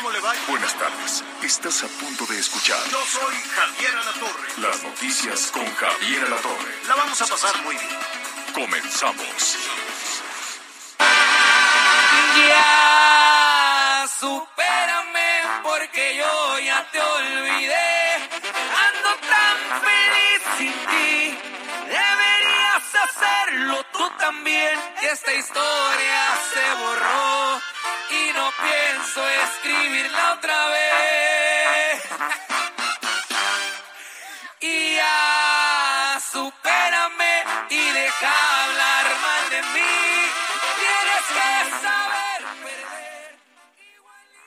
¿Cómo le va? Buenas tardes. Estás a punto de escuchar Yo soy Javier Alatorre. las noticias con Javier Alatorre. La vamos a pasar muy bien. Comenzamos. Ya, supérame porque yo ya te olvidé. Ando tan feliz sin ti. Deberías hacerlo tú también. Que esta historia se borró y no pienso escribirla otra vez. Y ya, supérame y deja hablar mal de mí. Tienes que saber perder.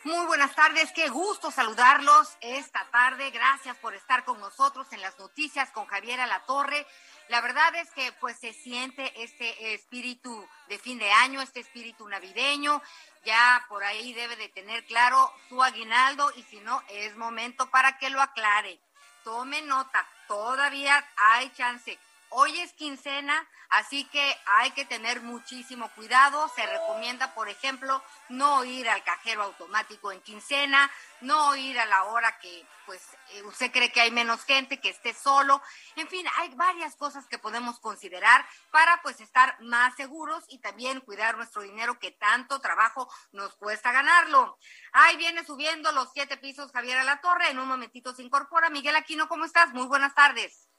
Muy buenas tardes, qué gusto saludarlos esta tarde. Gracias por estar con nosotros en las noticias con Javier Alatorre. La verdad es que pues se siente este espíritu de fin de año, este espíritu navideño. Ya por ahí debe de tener claro su aguinaldo y si no, es momento para que lo aclare. Tome nota, todavía hay chance. Hoy es quincena, así que hay que tener muchísimo cuidado. Se recomienda, por ejemplo, no ir al cajero automático en quincena, no ir a la hora que pues eh, usted cree que hay menos gente, que esté solo. En fin, hay varias cosas que podemos considerar para pues estar más seguros y también cuidar nuestro dinero que tanto trabajo nos cuesta ganarlo. Ahí viene subiendo los siete pisos Javier a la Torre. En un momentito se incorpora. Miguel Aquino, ¿cómo estás? Muy buenas tardes.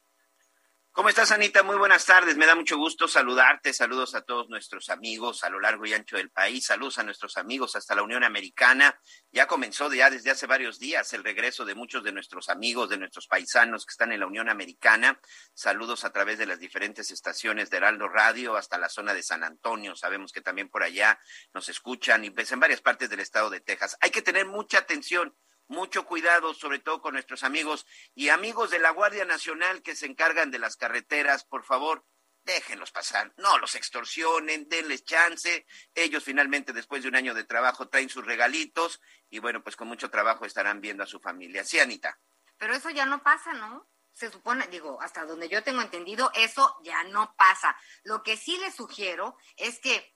¿Cómo estás, Anita? Muy buenas tardes. Me da mucho gusto saludarte. Saludos a todos nuestros amigos a lo largo y ancho del país. Saludos a nuestros amigos hasta la Unión Americana. Ya comenzó ya desde hace varios días el regreso de muchos de nuestros amigos, de nuestros paisanos que están en la Unión Americana. Saludos a través de las diferentes estaciones de Heraldo Radio hasta la zona de San Antonio. Sabemos que también por allá nos escuchan y pues en varias partes del estado de Texas. Hay que tener mucha atención mucho cuidado, sobre todo con nuestros amigos y amigos de la Guardia Nacional que se encargan de las carreteras, por favor, déjenlos pasar, no los extorsionen, denles chance, ellos finalmente después de un año de trabajo traen sus regalitos y bueno, pues con mucho trabajo estarán viendo a su familia. Sí, Anita. Pero eso ya no pasa, ¿no? Se supone, digo, hasta donde yo tengo entendido, eso ya no pasa. Lo que sí les sugiero es que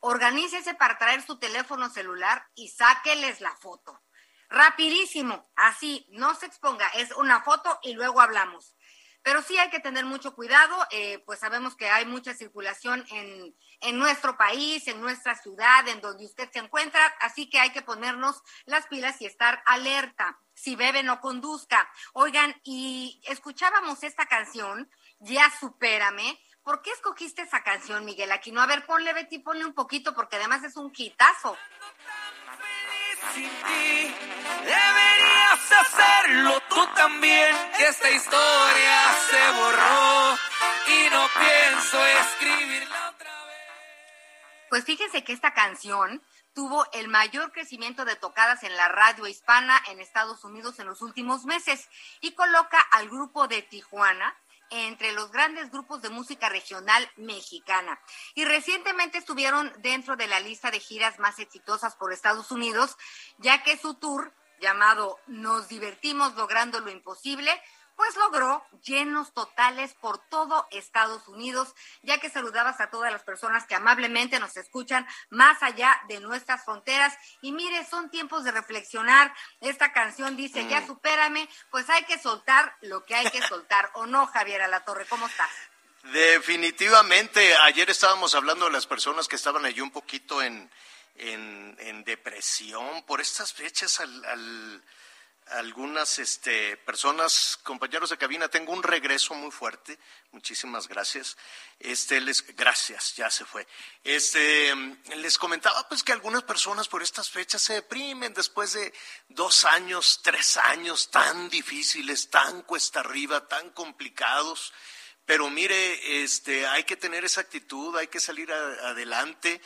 organícese para traer su teléfono celular y sáqueles la foto. Rapidísimo, así, no se exponga, es una foto y luego hablamos. Pero sí hay que tener mucho cuidado, eh, pues sabemos que hay mucha circulación en, en nuestro país, en nuestra ciudad, en donde usted se encuentra, así que hay que ponernos las pilas y estar alerta. Si bebe, no conduzca. Oigan, y escuchábamos esta canción, Ya Supérame. ¿Por qué escogiste esa canción, Miguel Aquino? A ver, ponle, Betty, ponle un poquito, porque además es un quitazo. Sin ti. Deberías hacerlo tú también. Esta historia se borró y no pienso escribirla otra vez. Pues fíjense que esta canción tuvo el mayor crecimiento de tocadas en la radio hispana en Estados Unidos en los últimos meses y coloca al grupo de Tijuana entre los grandes grupos de música regional mexicana. Y recientemente estuvieron dentro de la lista de giras más exitosas por Estados Unidos, ya que su tour llamado Nos divertimos logrando lo imposible, pues logró llenos totales por todo Estados Unidos, ya que saludabas a todas las personas que amablemente nos escuchan más allá de nuestras fronteras. Y mire, son tiempos de reflexionar. Esta canción dice, ya supérame, pues hay que soltar lo que hay que soltar. ¿O no, Javier Alatorre? ¿Cómo estás? Definitivamente, ayer estábamos hablando de las personas que estaban allí un poquito en, en, en depresión por estas fechas al, al- algunas este, personas, compañeros de cabina, tengo un regreso muy fuerte, muchísimas gracias. Este, les, gracias, ya se fue. Este, les comentaba pues que algunas personas por estas fechas se deprimen después de dos años, tres años tan difíciles, tan cuesta arriba, tan complicados pero mire, este, hay que tener esa actitud, hay que salir adelante,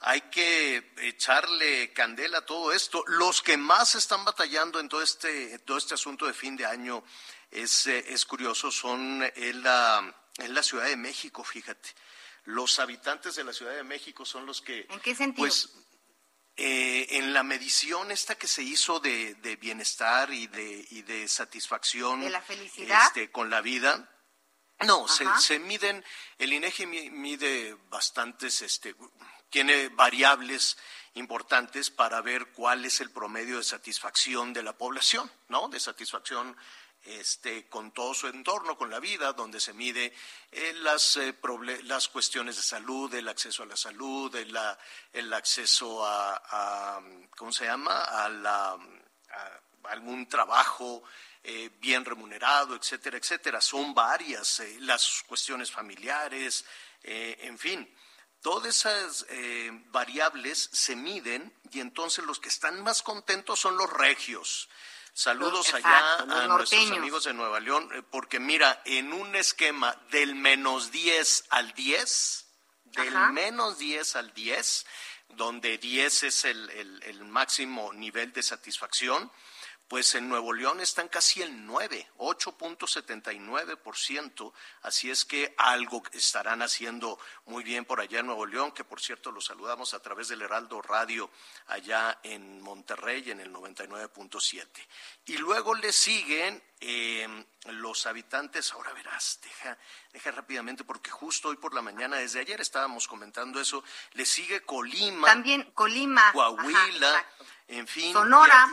hay que echarle candela a todo esto. Los que más están batallando en todo este, todo este asunto de fin de año es, eh, es curioso, son en la, en la Ciudad de México, fíjate. Los habitantes de la Ciudad de México son los que... ¿En qué sentido? Pues, eh, en la medición esta que se hizo de, bienestar y de, y de satisfacción de la felicidad este, con la vida, no, se, se, miden, el INEGI mide bastantes, este, tiene variables importantes para ver cuál es el promedio de satisfacción de la población, ¿no? De satisfacción este, con todo su entorno, con la vida, donde se mide eh, las, eh, las cuestiones de salud, el acceso a la salud, el, el acceso a, ¿cómo se llama?, a, la, algún trabajo eh, bien remunerado, etcétera, etcétera. Son varias las cuestiones familiares, en fin. Todas esas variables se miden y entonces los que están más contentos son los regios. Saludos allá a nuestros amigos de Nueva León, eh, porque mira, en un esquema del menos 10 al 10, del menos 10 al 10, donde 10 es el, el máximo nivel de satisfacción, pues en Nuevo León están casi el 9, 8.79%, así es que algo estarán haciendo muy bien por allá en Nuevo León, que por cierto los saludamos a través del Heraldo Radio allá en Monterrey en el 99.7. Y luego le siguen em, los habitantes, ahora verás, deja, deja rápidamente, porque justo hoy por la mañana, desde ayer estábamos comentando eso, le sigue Colima. También Colima. Coahuila, en fin. Sonora.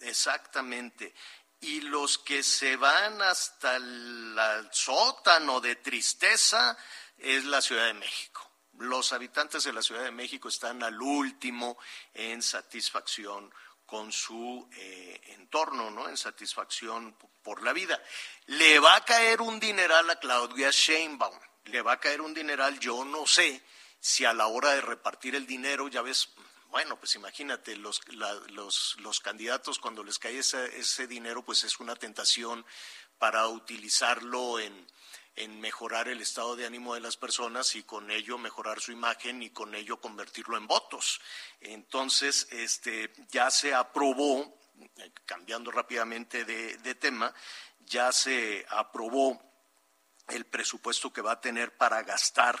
Exactamente. Y los que se van hasta el, sótano de tristeza es la Ciudad de México. Los habitantes de la Ciudad de México están al último en satisfacción con su eh, entorno, ¿no? En satisfacción por la vida. Le va a caer un dineral a Claudia Sheinbaum. Le va a caer un dineral, yo no sé si a la hora de repartir el dinero, ya ves, bueno, pues imagínate, los, los, los candidatos cuando les cae ese, ese, dinero, pues es una tentación para utilizarlo en, en mejorar el estado de ánimo de las personas y con ello mejorar su imagen y con ello convertirlo en votos. Entonces, este, ya se aprobó, cambiando rápidamente de, de tema, ya se aprobó el presupuesto que va a tener para gastar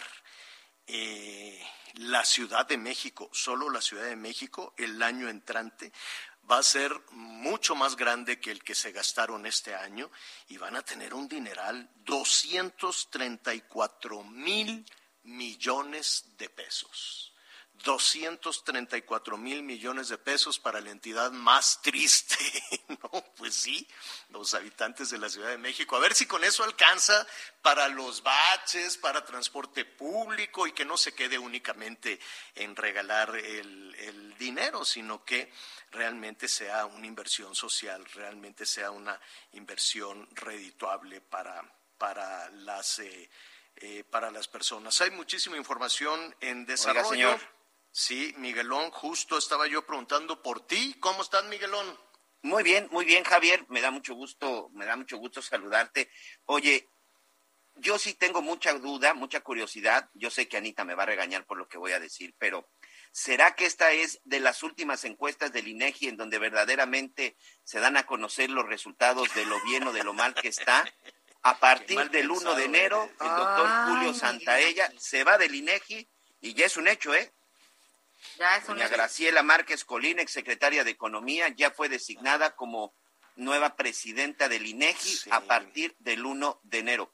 eh, la Ciudad de México, solo la Ciudad de México, el año entrante va a ser mucho más grande que el que se gastaron este año y van a tener un dineral 234 mil millones de pesos. 234 mil millones de pesos para la entidad más triste. no, pues sí, los habitantes de la Ciudad de México. A ver si con eso alcanza para los baches, para transporte público y que no se quede únicamente en regalar el, el dinero, sino que realmente sea una inversión social, realmente sea una inversión redituable para, para las... Eh, eh, para las personas. Hay muchísima información en desarrollo. Sí, Miguelón, justo estaba yo preguntando por ti. ¿Cómo estás, Miguelón? Muy bien, muy bien, Javier. Me da mucho gusto, me da mucho gusto saludarte. Oye, yo sí tengo mucha duda, mucha curiosidad. Yo sé que Anita me va a regañar por lo que voy a decir, pero ¿será que esta es de las últimas encuestas del INEGI en donde verdaderamente se dan a conocer los resultados de lo bien o de lo mal que está? A partir del 1 de enero, el doctor Julio Santaella se va del INEGI y ya es un hecho, ¿eh? Doña Graciela Márquez Colín, exsecretaria de Economía, ya fue designada como nueva presidenta del INEGI a partir del 1 de enero.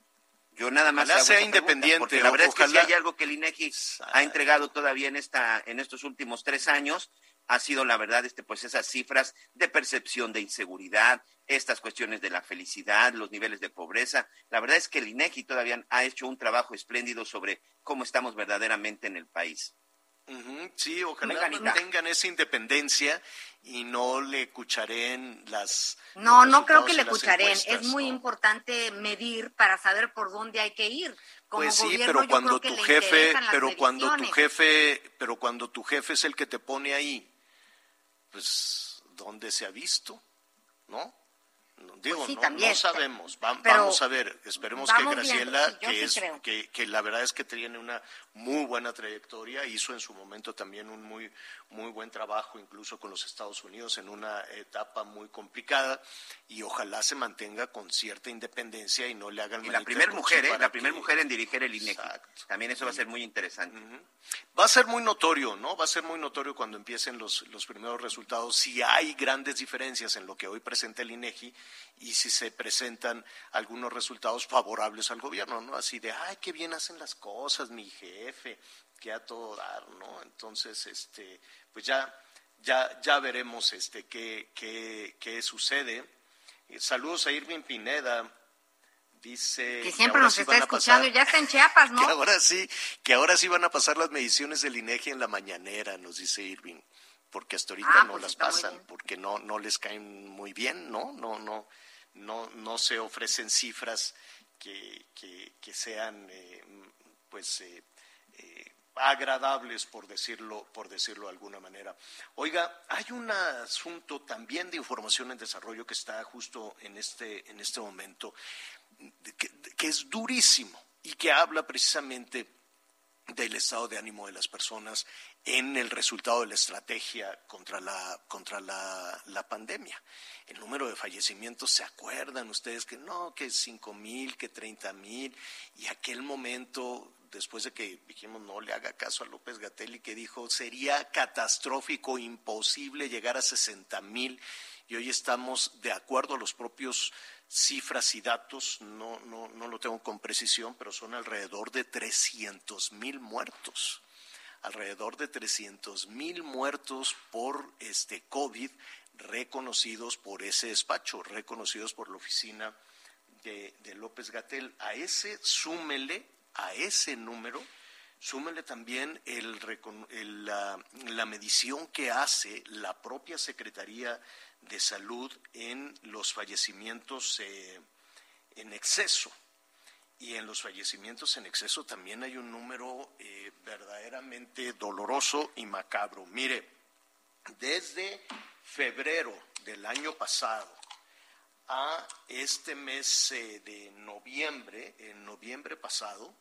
Yo nada más sea independiente. Porque la verdad es que si hay algo que el INEGI ha entregado todavía en esta, en estos últimos tres años, ha sido la verdad, este, pues esas cifras de percepción de inseguridad, estas cuestiones de la felicidad, los niveles de pobreza. La verdad es que el INEGI todavía ha hecho un trabajo espléndido sobre cómo estamos verdaderamente en el país sí, ojalá tengan esa independencia y no le cucharen las. No, no creo que le cucharen. Es muy importante medir para saber por dónde hay que ir. pues sí, pero cuando tu jefe, pero cuando tu jefe, pero cuando tu jefe es el que te pone ahí, pues ¿dónde se ha visto? ¿No? Digo, Pues sí, no, también, no sabemos. Va- vamos a ver. Esperemos que Graciela, es, que, que la verdad es que tiene una muy buena trayectoria, hizo en su momento también un muy, muy buen trabajo, incluso con los Estados Unidos, en una etapa muy complicada, y ojalá se mantenga con cierta independencia y no le hagan Y la primera mujer, ¿eh? La primera mujer en dirigir el INEGI. Exacto. También eso va a ser muy interesante. Va a ser muy notorio, ¿no? Va a ser muy notorio cuando empiecen los, los primeros resultados, si hay grandes diferencias en lo que hoy presenta el INEGI y si se presentan algunos resultados favorables al gobierno, ¿no? Así de, ay, qué bien hacen las cosas, mi jefe, que a todo dar, ¿no? Entonces, este, pues ya, ya, ya veremos este, qué, qué, qué sucede. Eh, saludos a Irving Pineda. Dice Que siempre ahora nos sí está escuchando, pasar- ya está en Chiapas, ¿no? que ahora sí, que ahora sí van a pasar las mediciones del INEGI en la mañanera, nos dice Irving, porque hasta ahorita Ah, no pues las pasan, porque no no les caen muy bien, ¿no? No no no no se ofrecen cifras que que, que sean eh, pues eh, eh, agradables por decirlo por decirlo de alguna manera. Oiga, hay un asunto también de información en desarrollo que está justo en este en este momento que, que es durísimo y que habla precisamente del estado de ánimo de las personas en el resultado de la estrategia contra la contra la, la pandemia. El número de fallecimientos, ¿se acuerdan ustedes que no, que cinco mil, que treinta mil? Y aquel momento, después de que dijimos no le haga caso a López Gatelli, que dijo sería catastrófico, imposible llegar a sesenta mil, y hoy estamos de acuerdo a los propios cifras y datos, no, no, no lo tengo con precisión, pero son alrededor de 300 mil muertos. Alrededor de 300 mil muertos por este COVID reconocidos por ese despacho, reconocidos por la oficina de, de López Gatel. A ese súmele, a ese número, súmele también el, el, la, la medición que hace la propia Secretaría de Salud en los fallecimientos eh, en exceso. Y en los fallecimientos en exceso también hay un número eh, verdaderamente doloroso y macabro. Mire, desde febrero del año pasado a este mes eh, de noviembre, en noviembre pasado,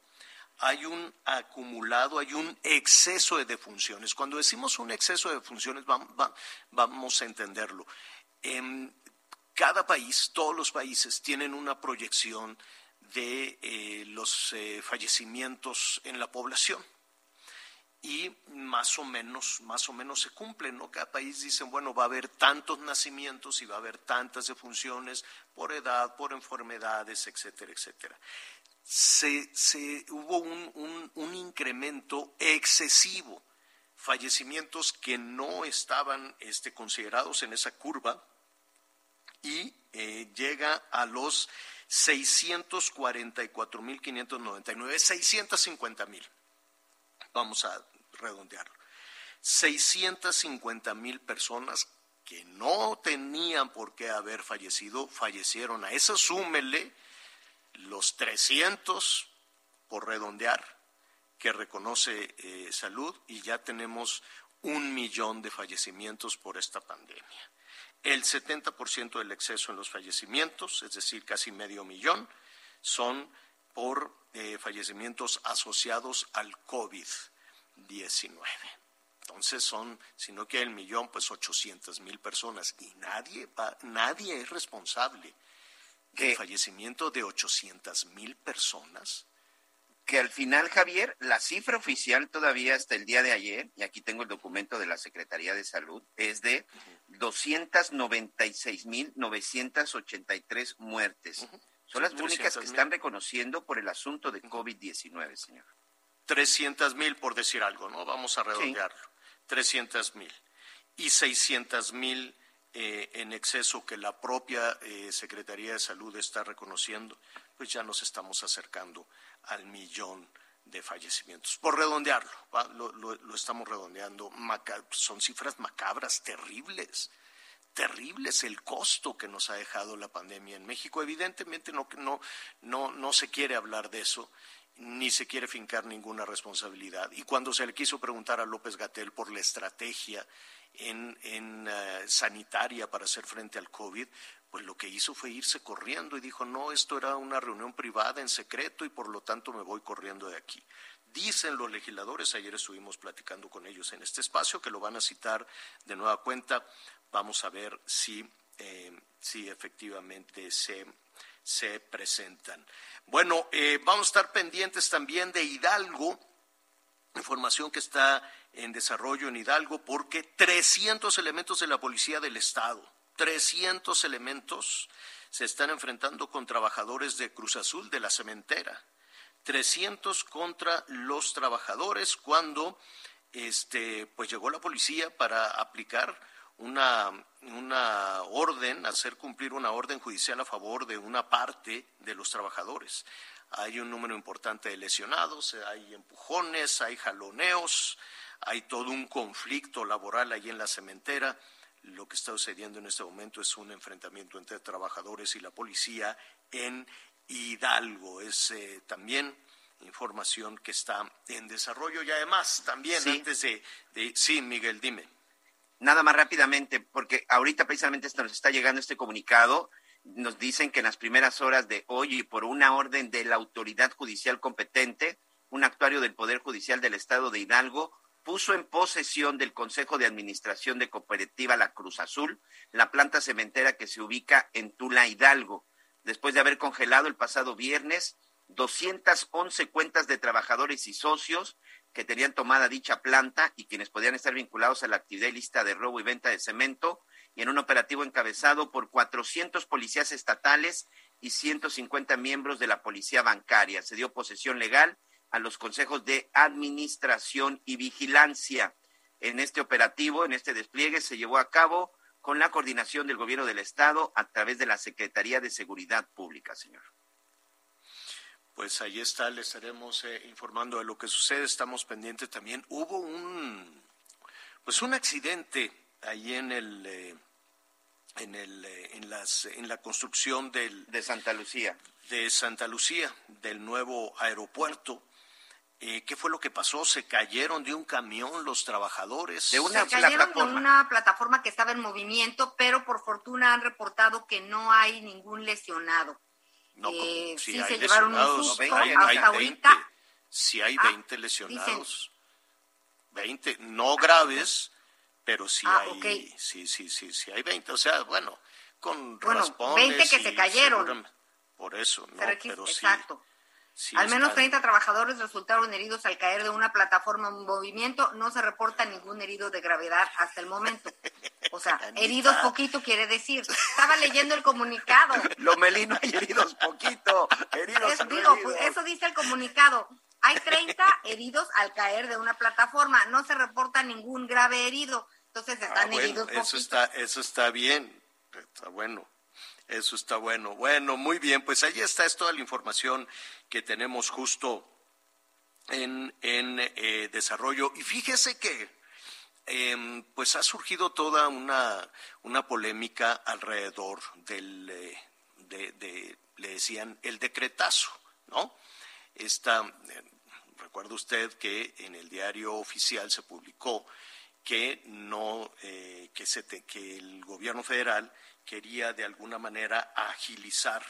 hay un acumulado, hay un exceso de defunciones. Cuando decimos un exceso de defunciones, vam- va- vamos a entenderlo. En cada país, todos los países tienen una proyección de eh, los eh, fallecimientos en la población y más o menos, más o menos se cumplen, ¿no? Cada país dice, bueno, va a haber tantos nacimientos y va a haber tantas defunciones por edad, por enfermedades, etcétera, etcétera. Se, se- hubo un, un- un incremento excesivo, fallecimientos que no estaban este, considerados en esa curva y eh, llega a los 644.599, 650.000 vamos a redondearlo, 650 mil personas que no tenían por qué haber fallecido, fallecieron. A eso súmele los 300, por redondear, que reconoce eh, salud y ya tenemos un millón de fallecimientos por esta pandemia. El 70% del exceso en los fallecimientos, es decir, casi medio millón, son por eh, fallecimientos asociados al COVID-19. Entonces son, si no que el millón, pues 800 mil personas. Y nadie, va- nadie es responsable del fallecimiento de 800 mil personas. que al final, Javier, la cifra oficial todavía hasta el día de ayer, y aquí tengo el documento de la Secretaría de Salud, es de 296.983 muertes. Son las únicas que 300,000. están reconociendo por el asunto de COVID-19, señor. 300 mil, por decir algo, ¿no? Vamos a redondearlo. 300 mil. Y 600 mil eh, en exceso que la propia eh, Secretaría de Salud está reconociendo, pues ya nos estamos acercando al millón de fallecimientos. Por redondearlo. Lo, lo- lo estamos redondeando. Maca- son cifras macabras, terribles terribles el costo que nos ha dejado la pandemia en México. Evidentemente no, no, no, no se quiere hablar de eso, ni se quiere fincar ninguna responsabilidad. Y cuando se le quiso preguntar a López Gatel por la estrategia en, en, eh, sanitaria para hacer frente al COVID, pues lo que hizo fue irse corriendo y dijo, no, esto era una reunión privada en secreto y por lo tanto me voy corriendo de aquí. Dicen los legisladores, ayer estuvimos platicando con ellos en este espacio, que lo van a citar de nueva cuenta. Vamos a ver si, eh, si efectivamente se, se presentan. Bueno, eh, vamos a estar pendientes también de Hidalgo, información que está en desarrollo en Hidalgo, porque 300 elementos de la Policía del Estado 300 elementos se están enfrentando con trabajadores de Cruz Azul de la cementera. 300 contra los trabajadores cuando este pues llegó la policía para aplicar una, una orden, hacer cumplir una orden judicial a favor de una parte de los trabajadores. Hay un número importante de lesionados, hay empujones, hay jaloneos, hay todo un conflicto laboral ahí en la cementera lo que está sucediendo en este momento es un enfrentamiento entre trabajadores y la policía en Hidalgo. Es eh, también información que está en desarrollo y además también antes de, Sí, Miguel, dime. Nada más rápidamente, porque ahorita precisamente nos está llegando este comunicado. Nos dicen que en las primeras horas de hoy y por una orden de la autoridad judicial competente, un actuario del Poder Judicial del Estado de Hidalgo puso en posesión del Consejo de Administración de Cooperativa La Cruz Azul, la planta cementera que se ubica en Tula Hidalgo, después de haber congelado el pasado viernes 211 cuentas de trabajadores y socios que tenían tomada dicha planta y quienes podían estar vinculados a la actividad lista de robo y venta de cemento, y en un operativo encabezado por 400 policías estatales y 150 miembros de la policía bancaria. Se dio posesión legal a los consejos de administración y vigilancia. En este operativo, en este despliegue, se llevó a cabo con la coordinación del gobierno del Estado a través de la Secretaría de Seguridad Pública, señor. Pues ahí está, le estaremos eh, informando de lo que sucede. Estamos pendientes también. Hubo un, pues un accidente ahí en el, eh, en el, eh, en las, en la construcción del de Santa Lucía, de Santa Lucía, del nuevo aeropuerto. Eh, ¿Qué fue lo que pasó? ¿Se cayeron de un camión los trabajadores? De una Se cayeron de una plataforma que estaba en movimiento, pero por fortuna han reportado que no hay ningún lesionado. No, eh, sí, se llevaron un susto hay, hasta ahorita. Sí hay 20 ah, lesionados. 20, no graves, pero sí ah, hay, sí, sí, sí, sí hay 20. O sea, bueno, con bueno, raspones 20 que se cayeron. Por eso, no, pero, sí. Exacto. Al menos 30 trabajadores resultaron heridos al caer de una plataforma en movimiento. No se reporta ningún herido de gravedad hasta el momento. O sea, heridos poquito quiere decir. Estaba leyendo el comunicado. Lo melino hay heridos poquito. Heridos pues, eso dice el comunicado. Hay 30 heridos al caer de una plataforma. No se reporta ningún grave herido. Entonces ah, están heridos poquito. Eso está, eso está bien. Está bueno. Eso está bueno. Bueno, muy bien, pues ahí está es toda la información que tenemos justo en, en eh, desarrollo. Y fíjese que em, pues ha surgido toda una, una polémica alrededor del, eh, de, le decían, el decretazo, ¿no? Esta, eh, recuerda usted que en el diario oficial se publicó que no, que, se que el gobierno federal quería de alguna manera agilizar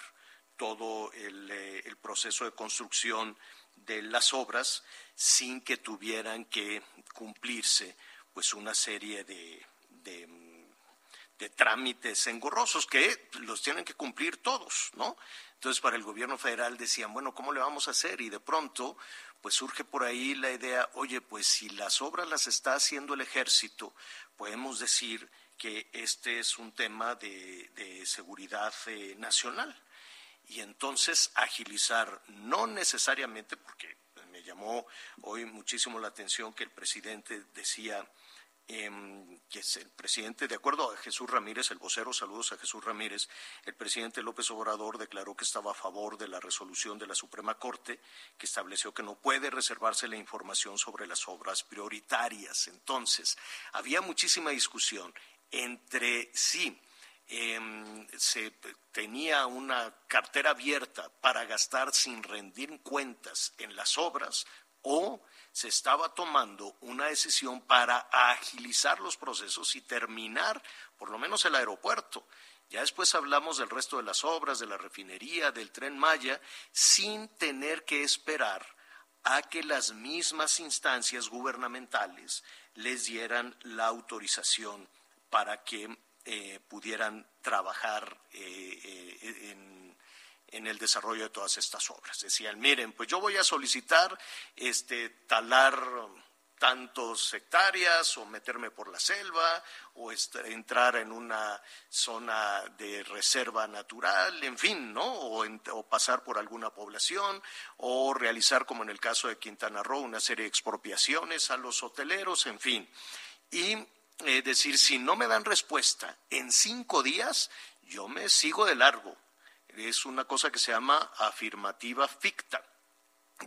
todo eh, el, proceso de construcción de las obras sin que tuvieran que cumplirse pues una serie de, de, de, trámites engorrosos que los tienen que cumplir todos, ¿no? Entonces para el gobierno federal decían, bueno, ¿cómo le vamos a hacer? Y de pronto pues surge por ahí la idea, oye, pues si las obras las está haciendo el ejército, podemos decir que este es un tema de, seguridad eh, nacional. Y entonces agilizar, no necesariamente, porque me llamó hoy muchísimo la atención que el presidente decía Em, que es el presidente, de acuerdo a Jesús Ramírez, el vocero, saludos a Jesús Ramírez, el presidente López Obrador declaró que estaba a favor de la resolución de la Suprema Corte que estableció que no puede reservarse la información sobre las obras prioritarias. Entonces, había muchísima discusión entre sí. Em, se tenía una cartera abierta para gastar sin rendir cuentas en las obras o se estaba tomando una decisión para agilizar los procesos y terminar por lo menos el aeropuerto. Ya después hablamos del resto de las obras, de la refinería, del tren Maya, sin tener que esperar a que las mismas instancias gubernamentales les dieran la autorización para que eh, pudieran trabajar eh, eh, en, el desarrollo de todas estas obras. Decían, miren, pues yo voy a solicitar este talar tantos hectáreas o meterme por la selva o entrar en una zona de reserva natural, en fin, ¿no? O, o, pasar por alguna población o realizar, como en el caso de Quintana Roo, una serie de expropiaciones a los hoteleros, en fin. Y eh, decir, si no me dan respuesta en cinco días, yo me sigo de largo. Es una cosa que se llama afirmativa ficta.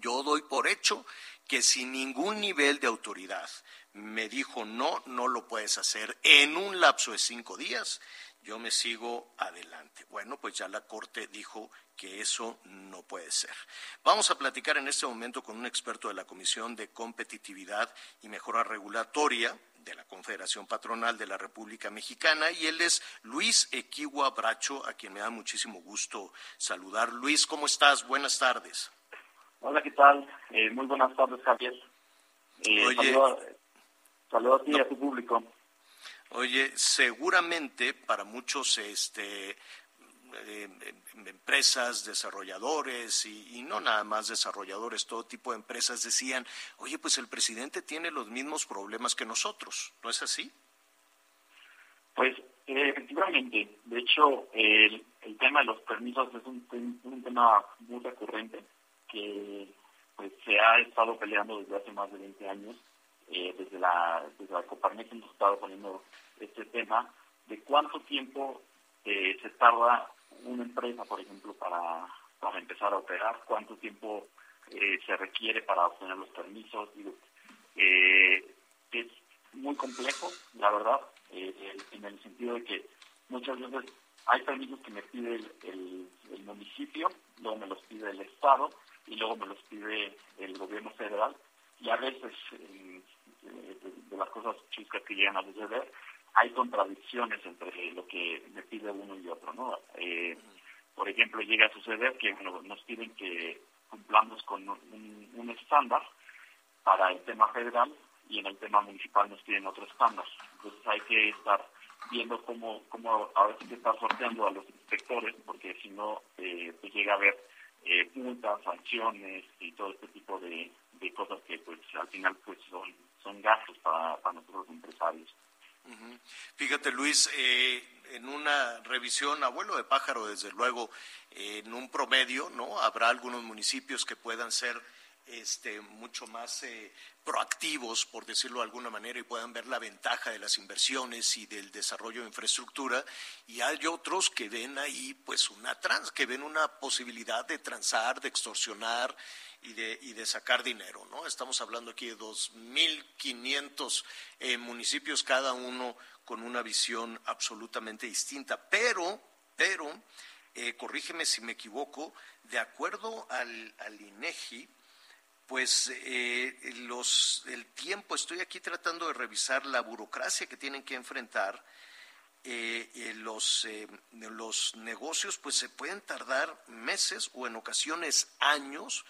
Yo doy por hecho que sin ningún nivel de autoridad me dijo no, no lo puedes hacer en un lapso de cinco días, yo me sigo adelante. Bueno, pues ya la Corte dijo que eso no puede ser. Vamos a platicar en este momento con un experto de la Comisión de Competitividad y Mejora Regulatoria de la Confederación Patronal de la República Mexicana y él es Luis Equiwa Bracho, a quien me da muchísimo gusto saludar. Luis, ¿cómo estás? Buenas tardes. Hola, ¿qué tal? Eh, muy buenas tardes, Javier. Eh, Oye, saludo, a ti y a tu público. Oye, seguramente para muchos este, eh, empresas, desarrolladores y, no nada más desarrolladores, todo tipo de empresas decían, oye, pues el presidente tiene los mismos problemas que nosotros, ¿no es así? Pues efectivamente, de hecho el, tema de los permisos es un, un tema muy recurrente que pues se ha estado peleando desde hace más de 20 años. Eh, desde la desde la Coparmex hemos estado poniendo este tema de cuánto tiempo eh, se tarda una empresa, por ejemplo, para, para empezar a operar, cuánto tiempo eh, se requiere para obtener los permisos. es muy complejo, la verdad, en el sentido de que muchas veces hay permisos que me pide el, el municipio, luego me los pide el Estado, y luego me los pide el gobierno federal y a veces de, las cosas chuscas que llegan a suceder hay contradicciones entre lo que me pide uno y otro no eh, por ejemplo llega a suceder que nos piden que cumplamos con un, estándar para el tema federal y en el tema municipal nos piden otro estándar. Entonces hay que estar viendo cómo, cómo a veces se está sorteando a los inspectores, porque si no, eh, pues llega a haber eh, multas, sanciones y todo este tipo de, cosas que pues al final pues son, son gastos para, para nosotros empresarios. Fíjate Luis, eh, en una revisión, abuelo de pájaro desde luego, en un promedio, ¿no? Habrá algunos municipios que puedan ser este, mucho más eh, proactivos, por decirlo de alguna manera, y puedan ver la ventaja de las inversiones y del desarrollo de infraestructura, y hay otros que ven ahí pues una trans, que ven una posibilidad de transar, de extorsionar y de, y de sacar dinero, ¿no? Estamos hablando aquí de 2.500 eh, municipios, cada uno con una visión absolutamente distinta, pero, pero, eh, corrígeme si me equivoco, de acuerdo al, al INEGI, pues eh, los, el tiempo, estoy aquí tratando de revisar la burocracia que tienen que enfrentar. Eh, los, eh, los negocios pues se pueden tardar meses o en ocasiones años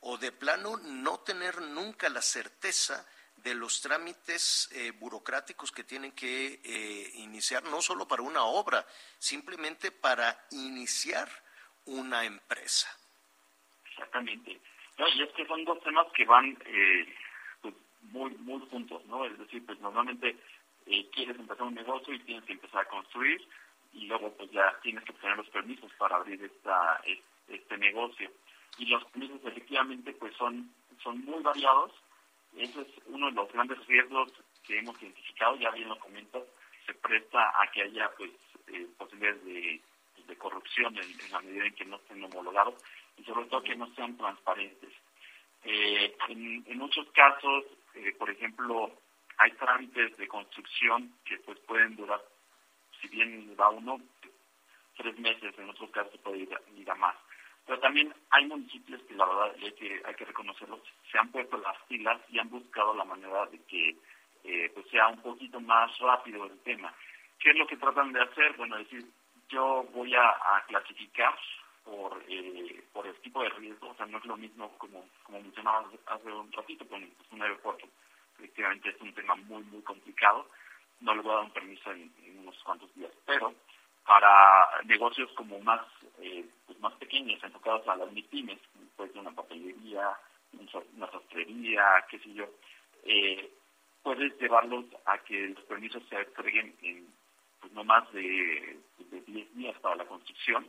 o de plano no tener nunca la certeza de los trámites eh, burocráticos que tienen que eh, iniciar, no solo para una obra, simplemente para iniciar una empresa. Exactamente. No, y es que son dos temas que van eh, pues, muy, muy juntos, ¿no? Es decir, pues normalmente eh, quieres empezar un negocio y tienes que empezar a construir y luego pues ya tienes que obtener los permisos para abrir esta, este negocio. Y los permisos efectivamente pues son, son muy variados. Ese es uno de los grandes riesgos que hemos identificado, ya bien lo comento, se presta a que haya pues eh, posibilidades de, de corrupción en, en, la medida en que no estén homologados y sobre todo que no sean transparentes. Eh, en, muchos casos, eh, por ejemplo, hay trámites de construcción que pues pueden durar, si bien va uno, tres meses, en otros casos puede ir, a más. Pero también hay municipios que la verdad hay que, hay que reconocerlos, se han puesto las pilas y han buscado la manera de que eh, pues sea un poquito más rápido el tema. ¿Qué es lo que tratan de hacer? Bueno, decir, yo voy a, clasificar por, eh, por el tipo de riesgo, o sea, no es lo mismo como, como mencionaba hace un ratito con un aeropuerto. Efectivamente es un tema muy, muy complicado. No le voy a dar un permiso en, unos cuantos días, pero para negocios como más eh, pues más pequeños, enfocados a las MIPIMES, pues una papelería, una sastrería, qué sé yo, eh, puedes llevarlos a que los permisos se entreguen en pues, no más de, de 10 días para la construcción.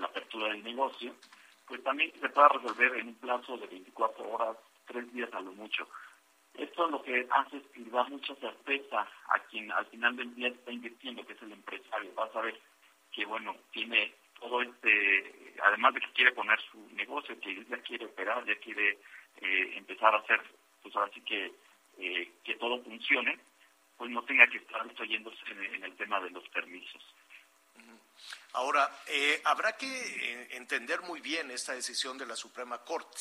la apertura del negocio, pues también se pueda resolver en un plazo de 24 horas, tres días a lo mucho. Esto lo que hace es que da mucha certeza a quien al final del día está invirtiendo, que es el empresario. Va a saber que, bueno, tiene todo este, además de que quiere poner su negocio, que ya quiere operar, ya quiere eh, empezar a hacer, pues ahora sí que, eh, que todo funcione, pues no tenga que estar distrayéndose en el tema de los permisos. Ahora, eh, habrá que eh, entender muy bien esta decisión de la Suprema Corte,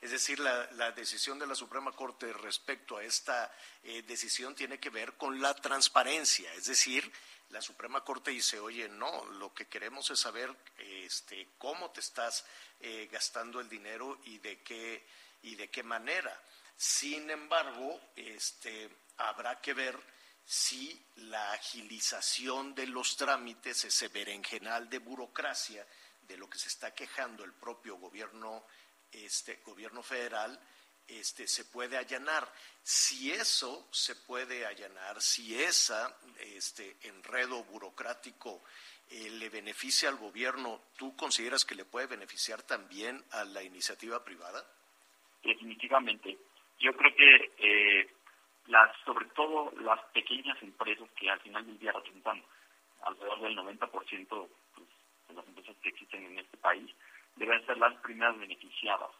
es decir, la, decisión de la Suprema Corte respecto a esta eh, decisión tiene que ver con la transparencia, es decir, la Suprema Corte dice, oye, no, lo que queremos es saber este, cómo te estás gastando el dinero y de qué y de qué manera. Sin embargo, este, habrá que ver si la agilización de los trámites, ese berenjenal de burocracia de lo que se está quejando el propio gobierno, este, gobierno federal, este, se puede allanar. Si eso se puede allanar, si esa este, enredo burocrático eh, le beneficia al gobierno, ¿tú consideras que le puede beneficiar también a la iniciativa privada? Definitivamente. Yo creo que eh, las, sobre todo las pequeñas empresas que al final del día representan alrededor del 90% pues, de las empresas que existen en este país, deben ser las primeras beneficiadas.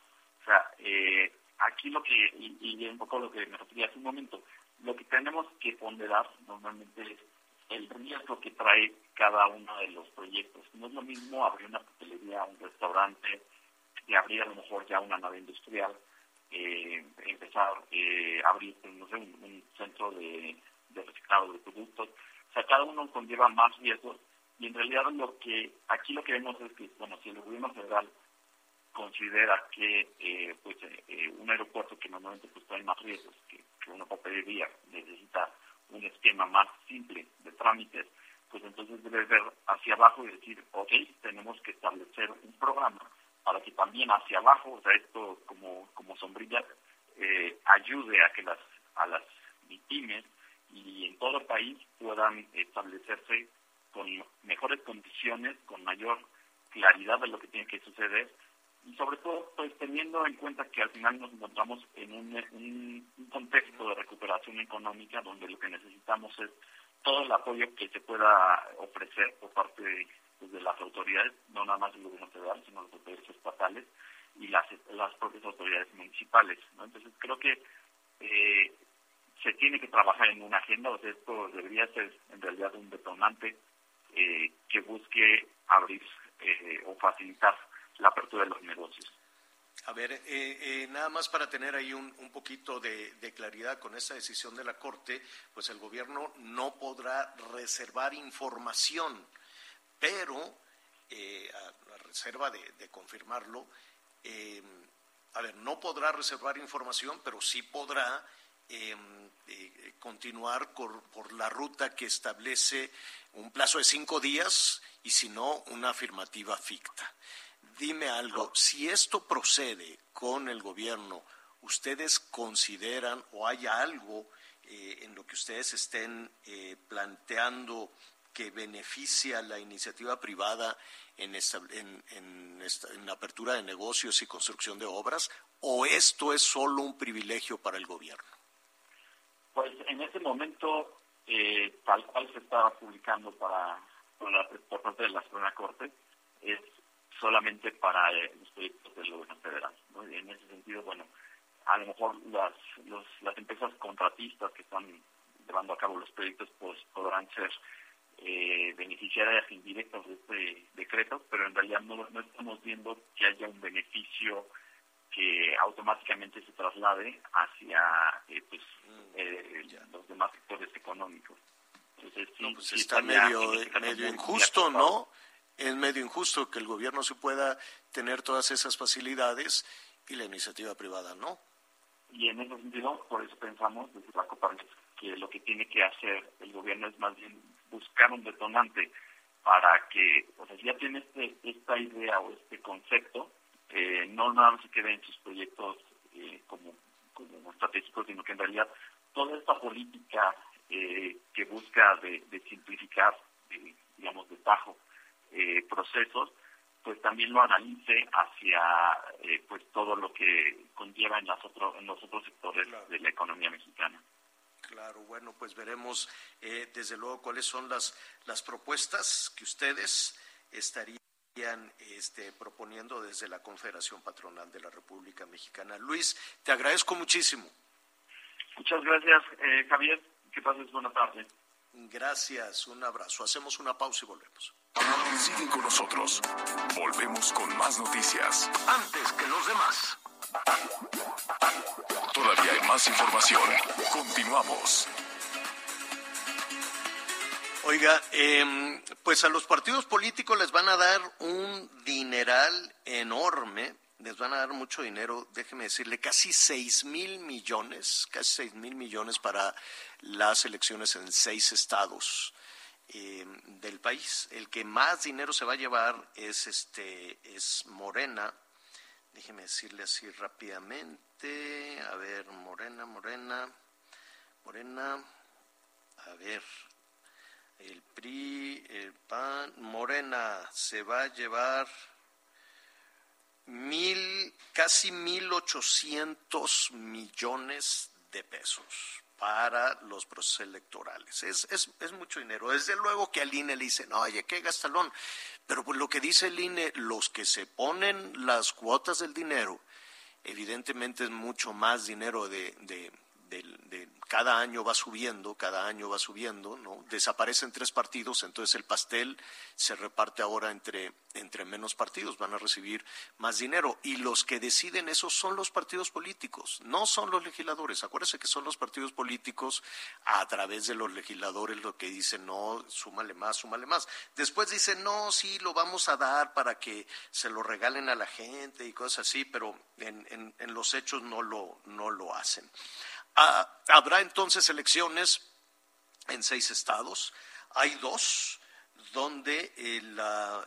O sea, eh, aquí lo que, y, y, un poco lo que me refería hace un momento, lo que tenemos que ponderar normalmente es el riesgo que trae cada uno de los proyectos. No es lo mismo abrir una papelería, un restaurante, que abrir a lo mejor ya una nave industrial, eh, empezar eh, a abrir no sé, un, centro de, reciclado de productos. O sea, cada uno conlleva más riesgos y en realidad lo que aquí lo que vemos es que, bueno, si el gobierno federal considera que eh, pues eh, un aeropuerto que normalmente pues trae más riesgos que, que una papelería necesita un esquema más simple de trámites, pues entonces debe ver hacia abajo y decir, ok, tenemos que establecer un programa para que también hacia abajo, o sea, esto como, como sombrilla, eh, ayude a que las, a las pymes y en todo el país puedan establecerse con mejores condiciones, con mayor claridad de lo que tiene que suceder. Y sobre todo pues teniendo en cuenta que al final nos encontramos en un, un, contexto de recuperación económica donde lo que necesitamos es todo el apoyo que se pueda ofrecer por parte pues, de las autoridades, no nada más el gobierno federal, sino las autoridades estatales y las, las propias autoridades municipales. Entonces creo que eh, se tiene que trabajar en una agenda, o sea, esto debería ser en realidad un detonante eh, que busque abrir eh, o facilitar la apertura de los negocios. A ver, eh, eh, nada más para tener ahí un, un poquito de, de, claridad con esta decisión de la Corte, pues el gobierno no podrá reservar información pero eh, a la reserva de, confirmarlo, eh, a ver, no podrá reservar información, pero sí podrá em, eh, continuar por, la ruta que establece un plazo de cinco días y si no, una afirmativa ficta. Dime algo, si esto procede con el gobierno, ¿ustedes consideran o hay algo en lo que ustedes estén planteando que beneficia la iniciativa privada en, en, en, en apertura de negocios y construcción de obras, o esto es solo un privilegio para el gobierno? Pues en este momento, eh, tal cual se estaba publicando para, por parte de la Suprema Corte, es solamente para eh, los proyectos del gobierno federal. En ese sentido, bueno, a lo mejor las, las empresas contratistas que están llevando a cabo los proyectos pues podrán ser eh, beneficiarias indirectas de este decreto, pero en realidad no, no estamos viendo que haya un beneficio que automáticamente se traslade hacia eh, pues, mm, eh, los demás sectores económicos. Entonces, sí, pues está medio, medio injusto, ¿no? Es medio injusto que el gobierno se pueda tener todas esas facilidades y la iniciativa privada no. Y en ese sentido, por eso pensamos desde la Coparmex que lo que tiene que hacer el gobierno es más bien buscar un detonante para que, o sea, si ya tiene este, esta idea o este concepto, eh, no nada más se quede en sus proyectos eh, como, como estratégicos, sino que en realidad toda esta política eh, que busca de, simplificar, digamos, de tajo procesos, pues también lo analice hacia pues todo lo que conlleva en, las otro, en los otros sectores de la economía mexicana. Claro, bueno, pues veremos desde luego cuáles son las, las propuestas que ustedes estarían este, proponiendo desde la Confederación Patronal de la República Mexicana. Luis, te agradezco muchísimo. Muchas gracias, eh, Javier. Que pases buena tarde. Gracias, un abrazo. Hacemos una pausa y volvemos. Siguen con nosotros. Volvemos con más noticias. Antes que los demás. Todavía hay más información. Continuamos. Oiga, eh, pues a los partidos políticos les van a dar un dineral enorme, les van a dar mucho dinero, déjeme decirle, casi seis mil millones, casi seis mil millones para las elecciones en seis estados eh, del país. El que más dinero se va a llevar es este, es Morena. Déjeme decirle así rápidamente. A ver, Morena, Morena, Morena. A ver, el PRI, el PAN, Morena se va a llevar mil, casi mil ochocientos millones de pesos para los procesos electorales. Es, es, es, mucho dinero. Desde luego que al INE le dicen, oye, qué gastalón. Pero por lo que dice el INE, los que se ponen las cuotas del dinero, evidentemente es mucho más dinero de, de, de, cada año va subiendo, cada año va subiendo, ¿no? Desaparecen tres partidos, entonces el pastel se reparte ahora entre, entre menos partidos, van a recibir más dinero. Y los que deciden eso son los partidos políticos, no son los legisladores. Acuérdense que son los partidos políticos a través de los legisladores lo que dicen, no, súmale más, súmale más. Después dicen, no, sí, lo vamos a dar para que se lo regalen a la gente y cosas así, pero en, en, en los hechos no lo, no lo hacen. Ah, habrá entonces elecciones en seis estados. Hay dos donde eh, la,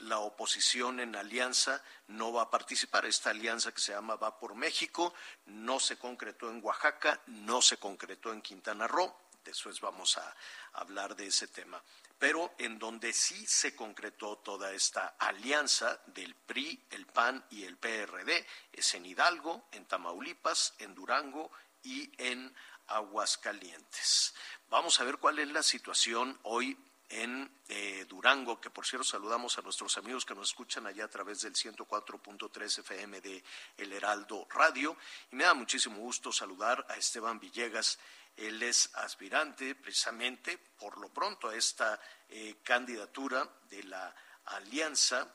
la, oposición en alianza no va a participar. Esta alianza que se llama Va por México no se concretó en Oaxaca, no se concretó en Quintana Roo. Después vamos a hablar de ese tema. Pero en donde sí se concretó toda esta alianza del PRI, el PAN y el PRD es en Hidalgo, en Tamaulipas, en Durango y en Aguascalientes. Vamos a ver cuál es la situación hoy en eh, Durango, que por cierto saludamos a nuestros amigos que nos escuchan allá a través del 104.3 FM de El Heraldo Radio. Y me da muchísimo gusto saludar a Esteban Villegas. Él es aspirante precisamente, por lo pronto, a esta eh, candidatura de la Alianza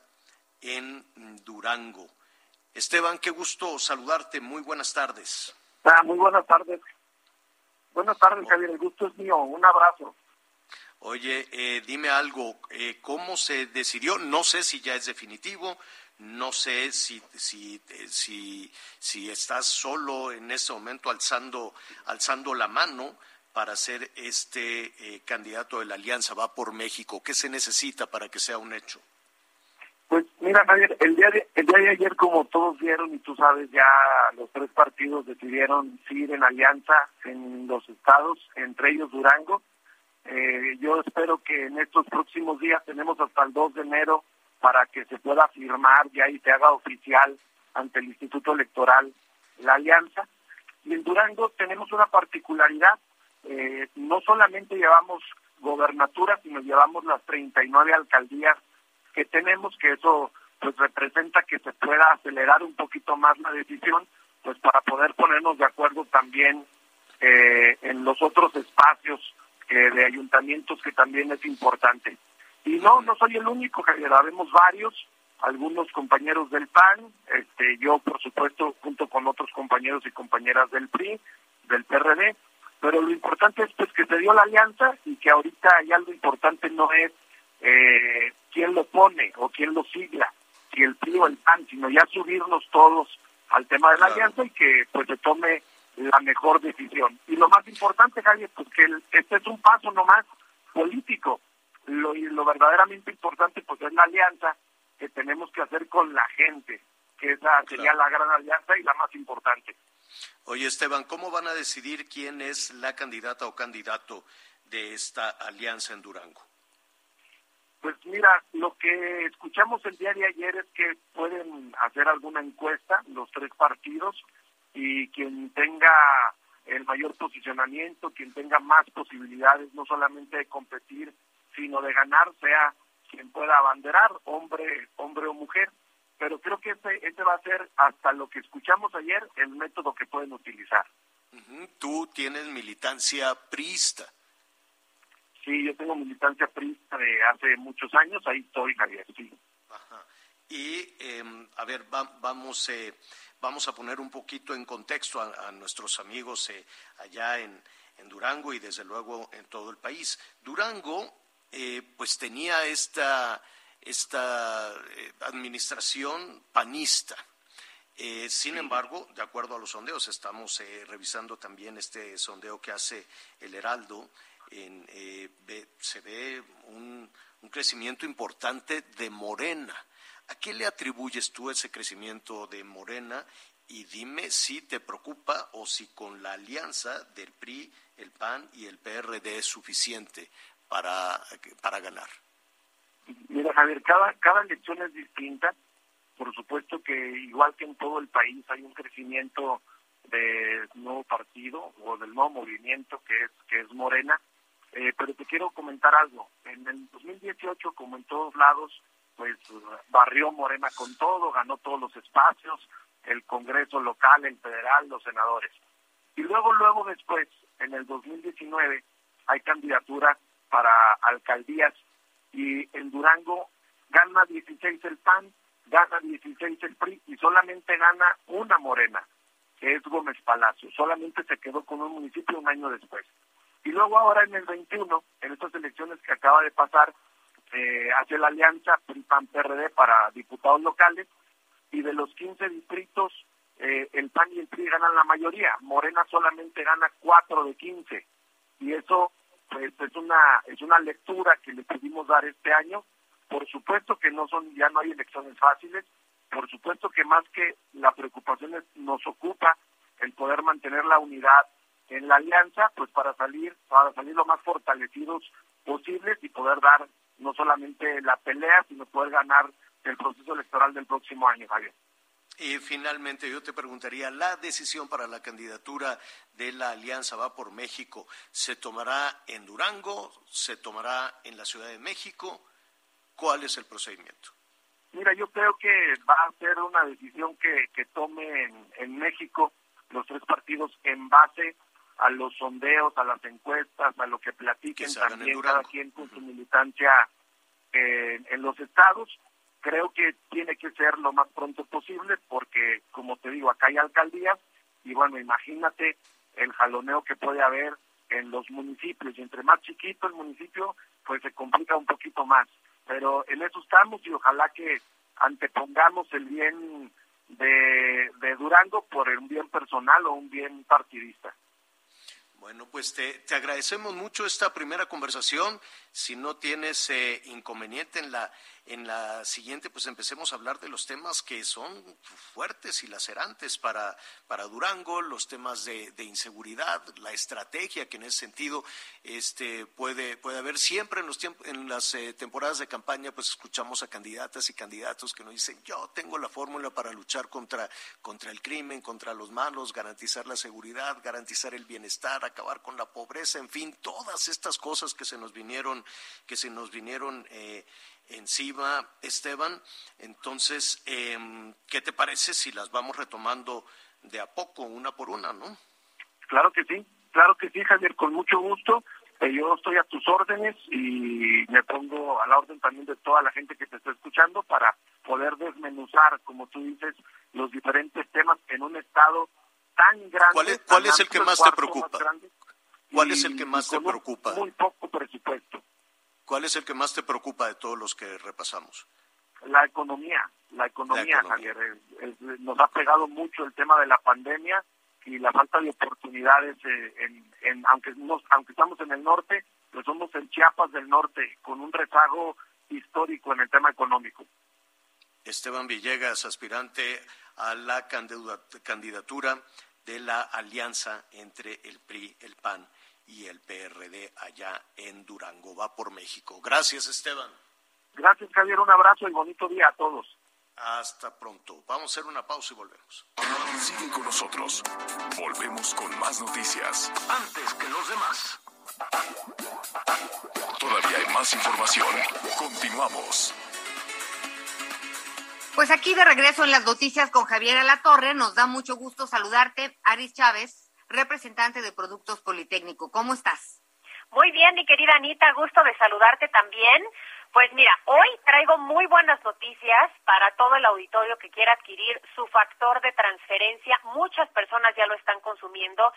en Durango. Esteban, qué gusto saludarte. Muy buenas tardes. Ah, muy buenas tardes. Buenas tardes, Javier. El gusto es mío. Un abrazo. Oye, eh, dime algo. Eh, ¿Cómo se decidió? No sé si ya es definitivo. No sé si, si, eh, si, si estás solo en este momento alzando, alzando la mano para ser este candidato de la Alianza Va por México. ¿Qué se necesita para que sea un hecho? Pues mira, Javier, el día de, el día de ayer, como todos vieron y tú sabes, ya los tres partidos decidieron seguir en alianza en los estados, entre ellos Durango. Eh, yo espero que en estos próximos días, tenemos hasta el 2 de enero para que se pueda firmar ya y se haga oficial ante el Instituto Electoral la alianza. Y en Durango tenemos una particularidad, eh, no solamente llevamos gobernaturas, sino llevamos las 39 alcaldías que tenemos, que eso pues representa que se pueda acelerar un poquito más la decisión, pues para poder ponernos de acuerdo también eh, en los otros espacios eh, de ayuntamientos que también es importante. Y no, no soy el único, Javier, habemos varios, algunos compañeros del PAN, este, yo por supuesto junto con otros compañeros y compañeras del PRI, del PRD, pero lo importante es pues que se dio la alianza y que ahorita ya lo importante no es eh, quién lo pone o quién lo sigla, si el PRI o el PAN, sino ya subirnos todos al tema de la alianza y que pues se tome la mejor decisión. Y lo más importante, Javier, pues que este es un paso nomás político. Lo, lo verdaderamente importante pues es la alianza que tenemos que hacer con la gente, que esa sería la gran alianza y la más importante. Oye, Esteban, ¿cómo van a decidir quién es la candidata o candidato de esta alianza en Durango? Pues mira, lo que escuchamos el día de ayer es que pueden hacer alguna encuesta los tres partidos y quien tenga el mayor posicionamiento, quien tenga más posibilidades no solamente de competir, sino de ganar, sea quien pueda abanderar, hombre, hombre o mujer. Pero creo que ese, ese va a ser, hasta lo que escuchamos ayer, el método que pueden utilizar. Tú tienes militancia priista. Sí, yo tengo militancia priista de hace muchos años, ahí estoy, Javier, sí. Ajá. Y, eh, a ver, vamos, eh, vamos a poner un poquito en contexto a, nuestros amigos eh, allá en, en, Durango y desde luego en todo el país. Durango, eh, pues tenía esta, esta eh, administración panista. Eh, sin embargo, de acuerdo a los sondeos, estamos eh, revisando también este sondeo que hace el Heraldo, en, eh, se ve un, crecimiento importante de Morena. ¿A qué le atribuyes tú ese crecimiento de Morena? Y dime si te preocupa o si con la alianza del PRI, el PAN y el PRD es suficiente para, para ganar. Mira, Javier, cada, cada elección es distinta. Por supuesto que igual que en todo el país hay un crecimiento del nuevo partido o del nuevo movimiento que es que es Morena eh, pero te quiero comentar algo. En el 2018, como en todos lados, pues barrió Morena con todo, ganó todos los espacios, el Congreso local, el federal, los senadores. Y luego, luego después, en el 2019, hay candidatura para alcaldías y en Durango gana 16 el PAN, gana 16 el PRI y solamente gana una Morena, que es Gómez Palacio. Solamente se quedó con un municipio un año después. Y luego ahora en el 21, en estas elecciones que acaba de pasar, eh, hace la alianza PRI-PAN-PRD para diputados locales y de los 15 distritos eh, el PAN y el PRI ganan la mayoría. Morena solamente gana 4 de 15 y eso pues es una es una lectura que le pudimos dar este año. Por supuesto que no son ya no hay elecciones fáciles. Por supuesto que más que la preocupación es, nos ocupa el poder mantener la unidad en la alianza, pues para salir, para salir lo más fortalecidos posibles y poder dar no solamente la pelea, sino poder ganar el proceso electoral del próximo año, Javier. Y finalmente yo te preguntaría, ¿la decisión para la candidatura de la Alianza Va por México se tomará en Durango? ¿Se tomará en la Ciudad de México? ¿Cuál es el procedimiento? Mira, yo creo que va a ser una decisión que, que tome en México los tres partidos en base a los sondeos, a las encuestas, a lo que platiquen también cada quien con su militancia en los estados. Creo que tiene que ser lo más pronto posible porque, como te digo, acá hay alcaldías y bueno, imagínate el jaloneo que puede haber en los municipios y entre más chiquito el municipio, pues se complica un poquito más. Pero en eso estamos y ojalá que antepongamos el bien de, de Durango por un bien personal o un bien partidista. Bueno, pues te, agradecemos mucho esta primera conversación. Si no tienes eh, inconveniente en la, en la siguiente pues empecemos a hablar de los temas que son fuertes y lacerantes para, para Durango, los temas de, inseguridad, la estrategia que en ese sentido este, puede, puede haber. Siempre en, los en las eh, temporadas de campaña pues escuchamos a candidatas y candidatos que nos dicen yo tengo la fórmula para luchar contra, contra el crimen, contra los malos, garantizar la seguridad, garantizar el bienestar, acabar con la pobreza, en fin, todas estas cosas que se nos vinieron, que se nos vinieron eh, encima, Esteban. Entonces, em, ¿qué te parece si las vamos retomando de a poco, una por una, no? Claro que sí, claro que sí, Javier, con mucho gusto. Eh, yo estoy a tus órdenes y me pongo a la orden también de toda la gente que te está escuchando para poder desmenuzar, como tú dices, los diferentes temas en un estado tan grande. ¿Cuál es, cuál es el que más te preocupa? ¿Cuál es el que más te preocupa? Muy poco presupuesto. ¿Cuál es el que más te preocupa de todos los que repasamos? La economía, la economía, Javier. nos ha pegado mucho el tema de la pandemia y la falta de oportunidades, eh, en, aunque, aunque estamos en el norte, pues somos en Chiapas del norte, con un rezago histórico en el tema económico. Esteban Villegas, aspirante a la candidatura de la alianza entre el PRI, el PAN y el PRD allá en Durango. Va por México. Gracias, Esteban. Gracias, Javier. Un abrazo y bonito día a todos. Hasta pronto. Vamos a hacer una pausa y volvemos. Sigue con nosotros. Volvemos con más noticias. Antes que los demás. Todavía hay más información. Continuamos. Pues aquí de regreso en las noticias con Javier Alatorre, nos da mucho gusto saludarte, Aris Chávez, representante de Productos Politécnico. ¿Cómo estás? Muy bien, mi querida Anita, gusto de saludarte también. Pues mira, hoy traigo muy buenas noticias para todo el auditorio que quiera adquirir su factor de transferencia. Muchas personas ya lo están consumiendo.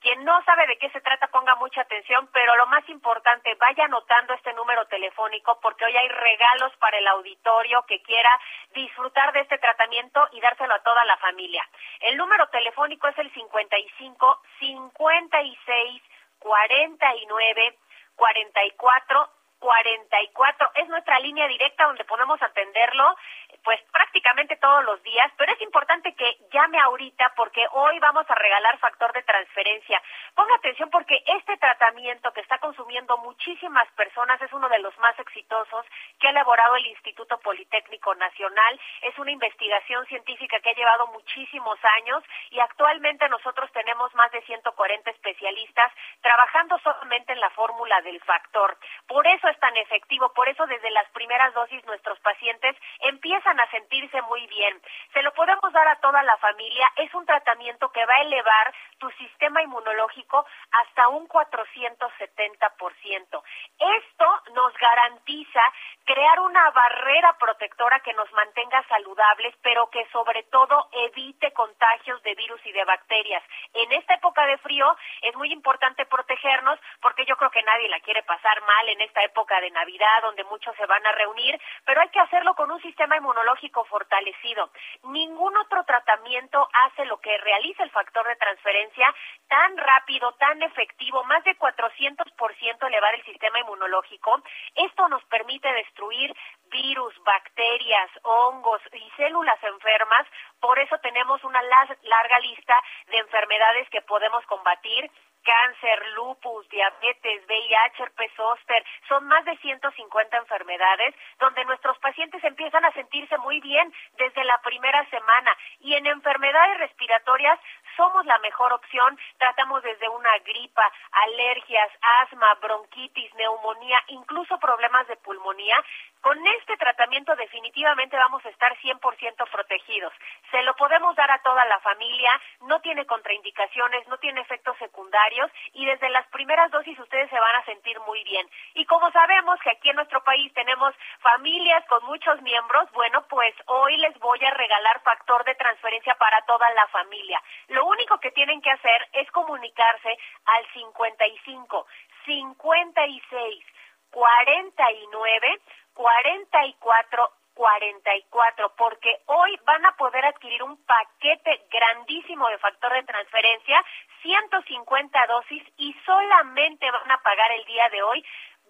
Quien no sabe de qué se trata, ponga mucha atención, pero lo más importante, vaya anotando este número telefónico porque hoy hay regalos para el auditorio que quiera disfrutar de este tratamiento y dárselo a toda la familia. El número telefónico es el 55 56 49 44 44 es nuestra línea directa donde podemos atenderlo pues prácticamente todos los días, pero es importante que llame ahorita porque hoy vamos a regalar factor de transferencia. Ponga atención porque este tratamiento que está consumiendo muchísimas personas es uno de los más exitosos que ha elaborado el Instituto Politécnico Nacional. Es una investigación científica que ha llevado muchísimos años y actualmente nosotros tenemos más de 140 especialistas trabajando solamente en la fórmula del factor. Por eso es tan efectivo, por eso desde las primeras dosis nuestros pacientes empiezan a sentirse muy bien. Se lo podemos dar a toda la familia. Es un tratamiento que va a elevar tu sistema inmunológico hasta un 470%. Esto nos garantiza crear una barrera protectora que nos mantenga saludables, pero que sobre todo evite contagios de virus y de bacterias. En esta época de frío es muy importante protegernos porque yo creo que nadie la quiere pasar mal en esta época de Navidad donde muchos se van a reunir, pero hay que hacerlo con un sistema inmunológico fortalecido. Ningún otro tratamiento hace lo que realiza el factor de transferencia tan rápido, tan efectivo, más de 400% elevar el sistema inmunológico. Esto nos permite destruir virus, bacterias, hongos y células enfermas. Por eso tenemos una larga lista de enfermedades que podemos combatir cáncer, lupus, diabetes, VIH, herpes zóster, son más de 150 enfermedades donde nuestros pacientes empiezan a sentirse muy bien desde la primera semana. Y en enfermedades respiratorias somos la mejor opción, tratamos desde una gripa, alergias, asma, bronquitis, neumonía, incluso problemas de pulmonía. Con este tratamiento definitivamente vamos a estar 100% protegidos. Se lo podemos dar a toda la familia, no tiene contraindicaciones, no tiene efectos secundarios y desde las primeras dosis ustedes se van a sentir muy bien. Y como sabemos que aquí en nuestro país tenemos familias con muchos miembros, bueno, pues hoy les voy a regalar factor de transferencia para toda la familia. Único que tienen que hacer es comunicarse al 55 56 49 44 44, porque hoy van a poder adquirir un paquete grandísimo de factor de transferencia, 150 dosis y solamente van a pagar el día de hoy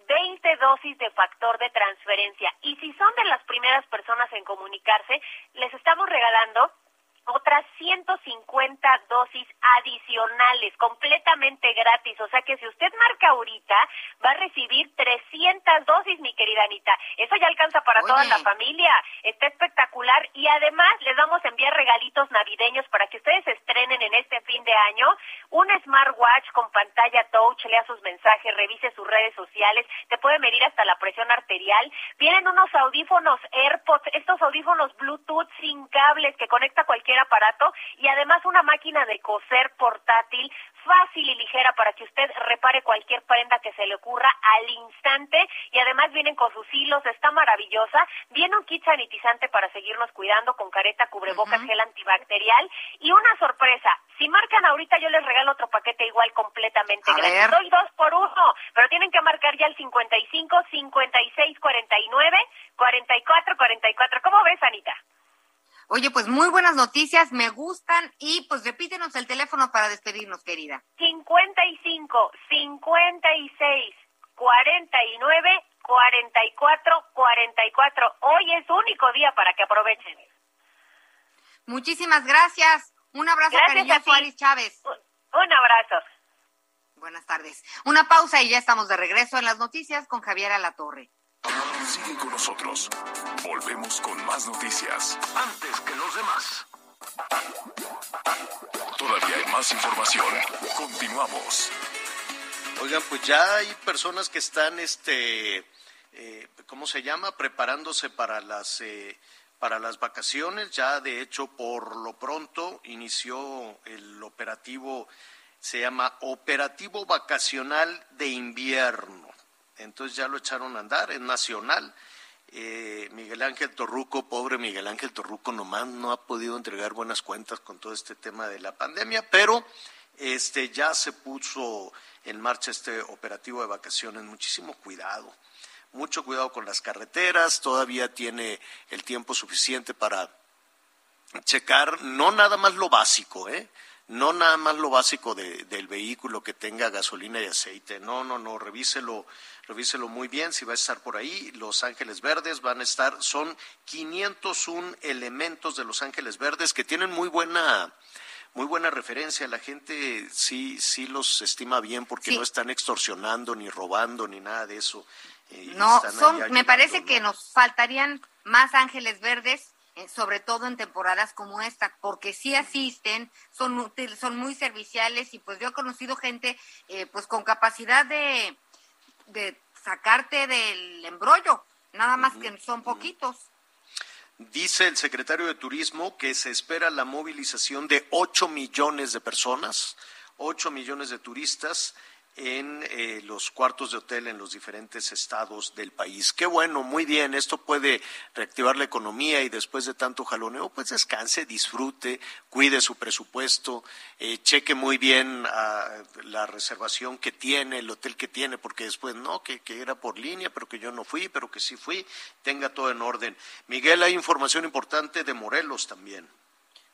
20 dosis de factor de transferencia. Y si son de las primeras personas en comunicarse, les estamos regalando otras 150 dosis adicionales, completamente gratis. O sea que si usted marca ahorita, va a recibir 300 dosis, mi querida Anita. Eso ya alcanza para toda la familia. Está espectacular. Y además les vamos a enviar regalitos navideños para que ustedes estrenen en este fin de año un smartwatch con pantalla touch, lea sus mensajes, revise sus redes sociales, te puede medir hasta la presión arterial. Vienen unos audífonos AirPods, estos audífonos Bluetooth sin cables que conecta cualquier aparato y además una máquina de coser portátil fácil y ligera para que usted repare cualquier prenda que se le ocurra al instante y además vienen con sus hilos, está maravillosa. Viene un kit sanitizante para seguirnos cuidando con careta, cubrebocas, gel antibacterial y una sorpresa. Si marcan ahorita yo les regalo otro paquete igual completamente gratis. Doy dos por uno, pero tienen que marcar ya el 55 56 49 44 44. ¿Cómo ves, Anita? Oye, pues muy buenas noticias, me gustan y pues repítenos el teléfono para despedirnos, querida. 55 56 49 44 44. Hoy es único día para que aprovechen. Muchísimas gracias. Un abrazo gracias cariñoso, Chávez. un abrazo. Buenas tardes. Una pausa y ya estamos de regreso en las noticias con Javier Alatorre. Sigue con nosotros. Volvemos con más noticias. Antes que los demás. Todavía hay más información. Continuamos. Oigan, pues ya hay personas que están, este, eh, ¿cómo se llama? Preparándose para las, eh, para las vacaciones. Ya, de hecho, por lo pronto inició el operativo, se llama Operativo Vacacional de Invierno entonces ya lo echaron a andar, es nacional. Eh, Miguel Ángel Torruco, pobre Miguel Ángel Torruco, nomás no ha podido entregar buenas cuentas con todo este tema de la pandemia, pero este ya se puso en marcha este operativo de vacaciones. Muchísimo cuidado, mucho cuidado con las carreteras, todavía tiene el tiempo suficiente para checar no nada más lo básico, ¿eh? no nada más lo básico del vehículo que tenga gasolina y aceite, no, no, no, revíselo, revíselo muy bien si va a estar por ahí. Los Ángeles Verdes van a estar, son 501 elementos de Los Ángeles Verdes que tienen muy buena, muy buena referencia. La gente sí, sí los estima bien porque no están extorsionando ni robando ni nada de eso. Eh, no, son, me parece que nos faltarían más Ángeles Verdes eh, sobre todo en temporadas como esta, porque sí asisten, son útiles, son muy serviciales y pues yo he conocido gente eh, pues con capacidad de, de sacarte del embrollo, nada más que son poquitos. Dice el secretario de Turismo que se espera la movilización de 8 millones de personas, 8 millones de turistas en eh, los cuartos de hotel en los diferentes estados del país. Qué bueno, muy bien, esto puede reactivar la economía y después de tanto jaloneo, pues descanse, disfrute, cuide su presupuesto, eh, cheque muy bien ah, la reservación que tiene, el hotel que tiene, porque después no, que, que era por línea, pero que yo no fui, pero que sí fui, tenga todo en orden. Miguel, hay información importante de Morelos también.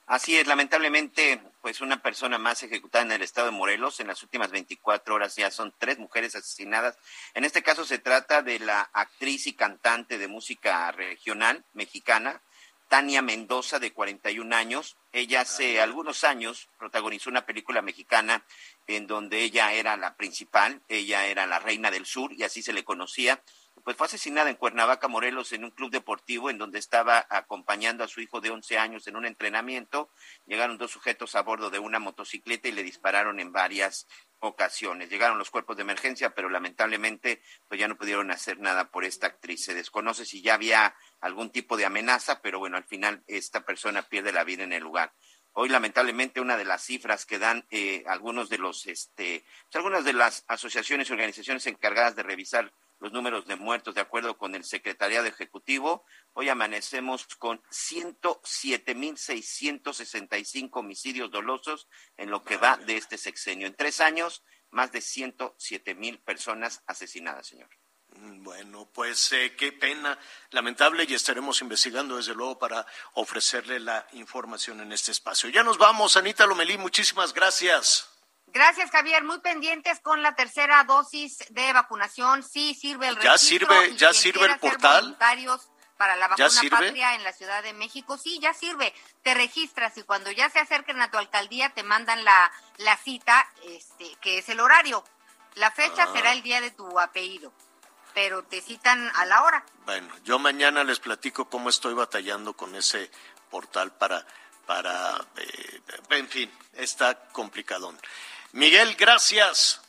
Así es, lamentablemente, pues una persona más ejecutada en el estado de Morelos. En las últimas 24 horas ya son tres mujeres asesinadas. En este caso se trata de la actriz y cantante de música regional mexicana, Tania Mendoza, de 41 años. Ella hace algunos años protagonizó una película mexicana en donde ella era la principal, ella era la reina del sur y así se le conocía pues fue asesinada en Cuernavaca, Morelos, en un club deportivo en donde estaba acompañando a su hijo de 11 años en un entrenamiento. Llegaron dos sujetos a bordo de una motocicleta y le dispararon en varias ocasiones. Llegaron los cuerpos de emergencia, pero lamentablemente pues ya no pudieron hacer nada por esta actriz. Se desconoce si ya había algún tipo de amenaza, pero bueno, al final esta persona pierde la vida en el lugar. Hoy, lamentablemente, una de las cifras que dan eh, algunos de los, este, pues, algunas de las asociaciones y organizaciones encargadas de revisar los números de muertos de acuerdo con el Secretariado Ejecutivo. Hoy amanecemos con 107.665 homicidios dolosos en lo que va de este sexenio. En tres años, más de 107.000 personas asesinadas, señor. Mm, bueno, pues eh, qué pena, lamentable, y estaremos investigando desde luego para ofrecerle la información en este espacio. Ya nos vamos, Anita Lomelí, muchísimas gracias. Gracias, Javier. Muy pendientes con la tercera dosis de vacunación. Sí, sirve el ¿Ya sirve, ya sirve el portal? para la vacuna patria en la Ciudad de México. Sí, ya sirve. Te registras y cuando ya se acerquen a tu alcaldía te mandan la, la cita, este, que es el horario. La fecha será ah. el día de tu apellido, pero te citan a la hora. Bueno, yo mañana les platico cómo estoy batallando con ese portal para, para, eh, en fin, está complicadón. Miguel, gracias.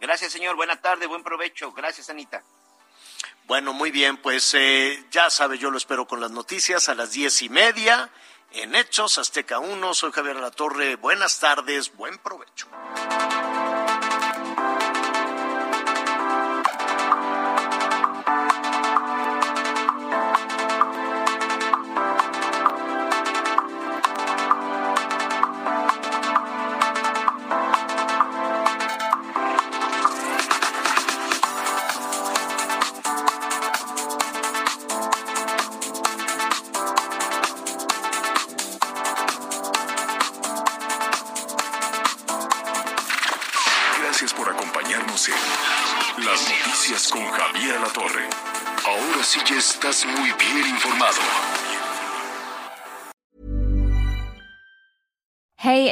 Gracias, señor. Buena tarde, buen provecho. Gracias, Anita. Bueno, muy bien, pues eh, ya sabe, yo lo espero con las noticias a las diez y media en Hechos Azteca 1. Soy Javier La Torre. Buenas tardes, buen provecho.